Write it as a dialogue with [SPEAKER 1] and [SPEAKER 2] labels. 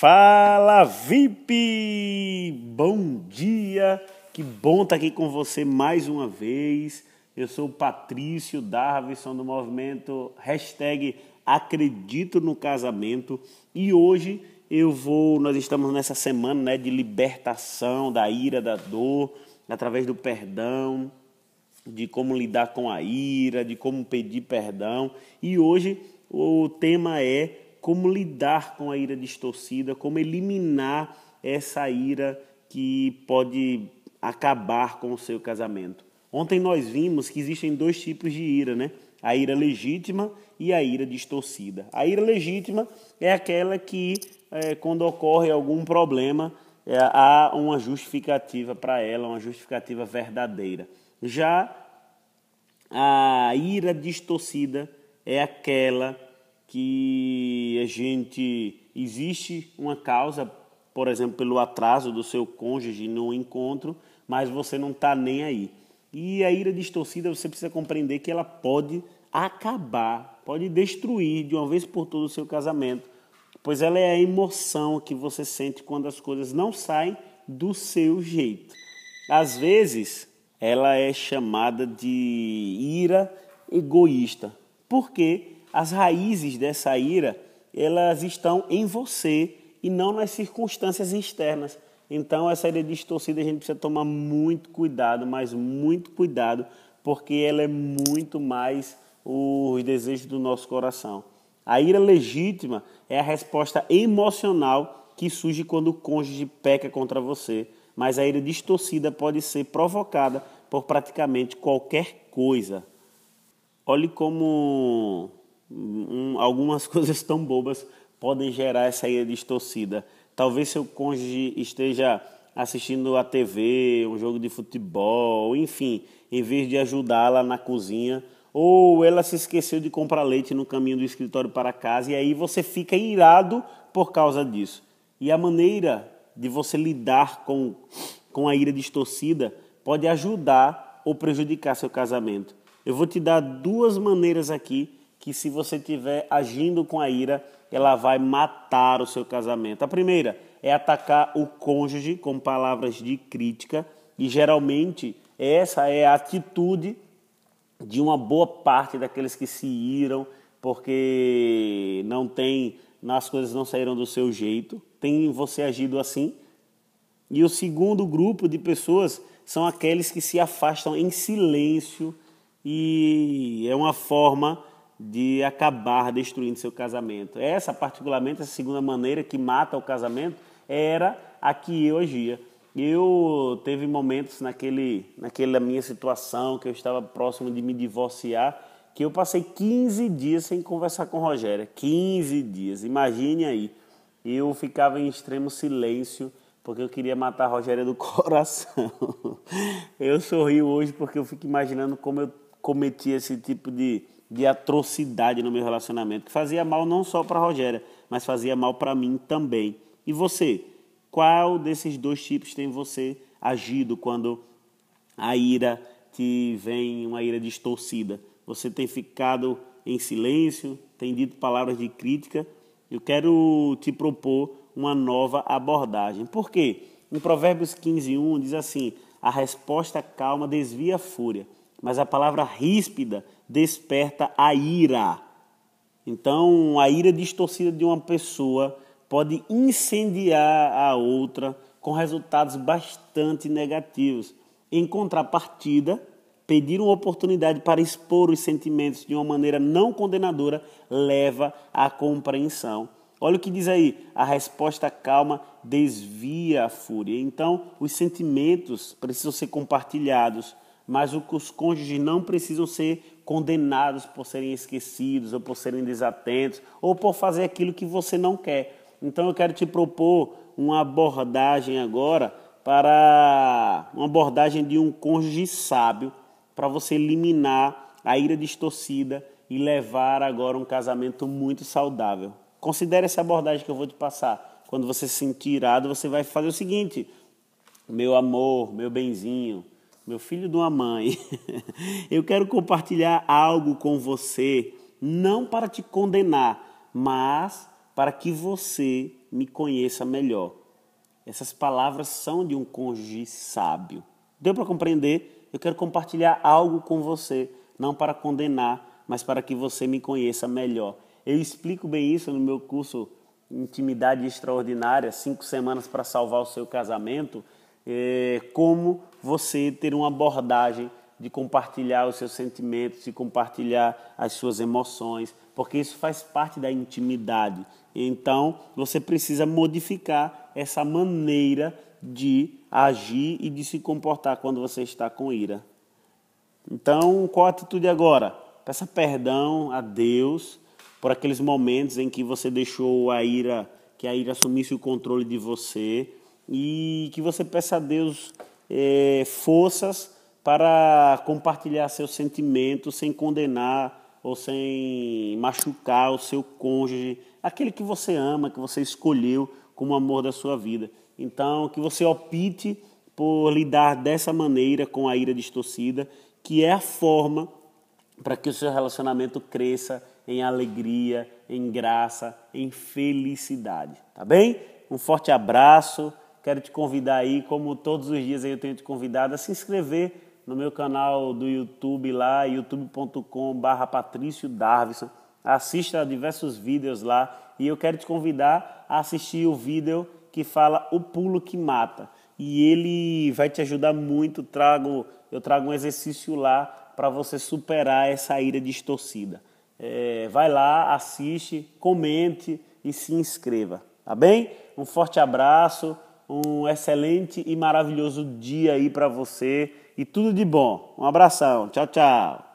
[SPEAKER 1] Fala VIP! Bom dia! Que bom estar aqui com você mais uma vez. Eu sou o Patrício Darvison do movimento hashtag Acredito no Casamento e hoje eu vou, nós estamos nessa semana né, de libertação da ira, da dor, através do perdão, de como lidar com a ira, de como pedir perdão. E hoje o tema é como lidar com a ira distorcida, como eliminar essa ira que pode acabar com o seu casamento. Ontem nós vimos que existem dois tipos de ira, né? A ira legítima e a ira distorcida. A ira legítima é aquela que, é, quando ocorre algum problema, é, há uma justificativa para ela, uma justificativa verdadeira. Já a ira distorcida é aquela que a gente existe uma causa, por exemplo, pelo atraso do seu cônjuge no encontro, mas você não está nem aí. E a ira distorcida você precisa compreender que ela pode acabar, pode destruir de uma vez por todas o seu casamento, pois ela é a emoção que você sente quando as coisas não saem do seu jeito. Às vezes, ela é chamada de ira egoísta. Por quê? As raízes dessa ira, elas estão em você e não nas circunstâncias externas. Então, essa ira distorcida a gente precisa tomar muito cuidado, mas muito cuidado, porque ela é muito mais os desejos do nosso coração. A ira legítima é a resposta emocional que surge quando o cônjuge peca contra você, mas a ira distorcida pode ser provocada por praticamente qualquer coisa. Olhe como algumas coisas tão bobas podem gerar essa ira distorcida. Talvez seu cônjuge esteja assistindo a TV, um jogo de futebol, enfim, em vez de ajudá-la na cozinha, ou ela se esqueceu de comprar leite no caminho do escritório para casa e aí você fica irado por causa disso. E a maneira de você lidar com, com a ira distorcida pode ajudar ou prejudicar seu casamento. Eu vou te dar duas maneiras aqui que se você estiver agindo com a ira, ela vai matar o seu casamento. A primeira é atacar o cônjuge com palavras de crítica, e geralmente essa é a atitude de uma boa parte daqueles que se iram porque não tem, as coisas não saíram do seu jeito. Tem você agido assim? E o segundo grupo de pessoas são aqueles que se afastam em silêncio e é uma forma de acabar destruindo seu casamento. Essa, particularmente, essa segunda maneira que mata o casamento era a que eu agia. Eu teve momentos naquele, naquela minha situação que eu estava próximo de me divorciar, que eu passei 15 dias sem conversar com Rogéria. 15 dias, imagine aí. Eu ficava em extremo silêncio porque eu queria matar a Rogéria do coração. Eu sorrio hoje porque eu fico imaginando como eu cometi esse tipo de de atrocidade no meu relacionamento, que fazia mal não só para Rogéria, mas fazia mal para mim também. E você? Qual desses dois tipos tem você agido quando a ira te vem, uma ira distorcida? Você tem ficado em silêncio, tem dito palavras de crítica? Eu quero te propor uma nova abordagem. Por quê? Em Provérbios 15, 1 diz assim: a resposta calma desvia a fúria, mas a palavra ríspida desperta a ira. Então, a ira distorcida de uma pessoa pode incendiar a outra com resultados bastante negativos. Em contrapartida, pedir uma oportunidade para expor os sentimentos de uma maneira não condenadora leva à compreensão. Olha o que diz aí: a resposta calma desvia a fúria. Então, os sentimentos precisam ser compartilhados, mas os cônjuges não precisam ser condenados por serem esquecidos ou por serem desatentos ou por fazer aquilo que você não quer. Então eu quero te propor uma abordagem agora para uma abordagem de um cônjuge sábio para você eliminar a ira distorcida e levar agora um casamento muito saudável. Considere essa abordagem que eu vou te passar. Quando você se sentir irado, você vai fazer o seguinte: meu amor, meu benzinho, meu filho de uma mãe, eu quero compartilhar algo com você, não para te condenar, mas para que você me conheça melhor. Essas palavras são de um cônjuge sábio. Deu para compreender? Eu quero compartilhar algo com você, não para condenar, mas para que você me conheça melhor. Eu explico bem isso no meu curso Intimidade Extraordinária, cinco semanas para salvar o seu casamento, é, como você ter uma abordagem de compartilhar os seus sentimentos, de compartilhar as suas emoções, porque isso faz parte da intimidade. Então, você precisa modificar essa maneira de agir e de se comportar quando você está com ira. Então, qual a atitude agora? Peça perdão a Deus por aqueles momentos em que você deixou a ira, que a ira assumisse o controle de você e que você peça a Deus é, forças para compartilhar seus sentimentos sem condenar ou sem machucar o seu cônjuge, aquele que você ama, que você escolheu como amor da sua vida. Então, que você opte por lidar dessa maneira com a ira distorcida, que é a forma para que o seu relacionamento cresça em alegria, em graça, em felicidade. Tá bem? Um forte abraço. Quero te convidar aí, como todos os dias eu tenho te convidado, a se inscrever no meu canal do YouTube lá, youtube.com.br Patrício Darvison. Assista a diversos vídeos lá e eu quero te convidar a assistir o vídeo que fala O Pulo que Mata. E ele vai te ajudar muito. Trago, eu trago um exercício lá para você superar essa ira distorcida. É, vai lá, assiste, comente e se inscreva. Tá bem? Um forte abraço um excelente e maravilhoso dia aí para você e tudo de bom. Um abração. Tchau, tchau.